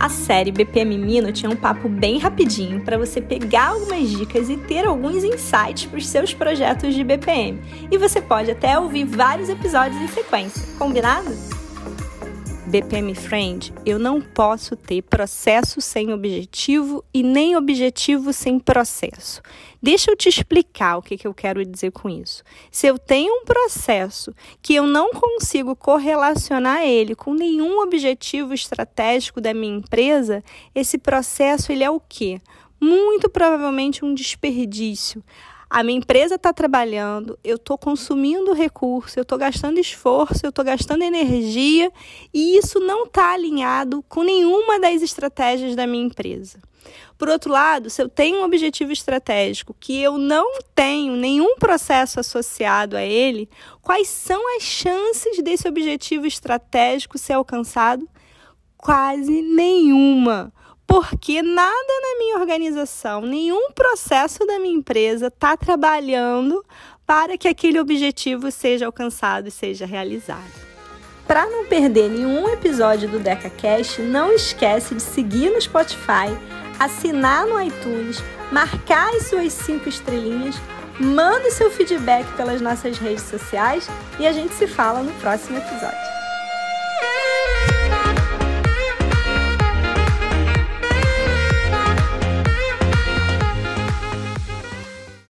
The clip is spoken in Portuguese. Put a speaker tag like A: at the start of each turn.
A: A série BPM Mino tinha um papo bem rapidinho para você pegar algumas dicas e ter alguns insights para os seus projetos de BPM. E você pode até ouvir vários episódios em sequência, combinado? BPM Friend, eu não posso ter processo sem objetivo e nem objetivo sem processo. Deixa eu te explicar o que, que eu quero dizer com isso. Se eu tenho um processo que eu não consigo correlacionar ele com nenhum objetivo estratégico da minha empresa, esse processo ele é o quê? Muito provavelmente um desperdício a minha empresa está trabalhando, eu estou consumindo recurso, eu estou gastando esforço, eu estou gastando energia e isso não está alinhado com nenhuma das estratégias da minha empresa. Por outro lado, se eu tenho um objetivo estratégico que eu não tenho nenhum processo associado a ele, quais são as chances desse objetivo estratégico ser alcançado? Quase nenhuma porque nada na minha organização, nenhum processo da minha empresa está trabalhando para que aquele objetivo seja alcançado e seja realizado. Para não perder nenhum episódio do DecaCast, não esquece de seguir no Spotify, assinar no iTunes, marcar as suas cinco estrelinhas, manda seu feedback pelas nossas redes sociais e a gente se fala no próximo episódio.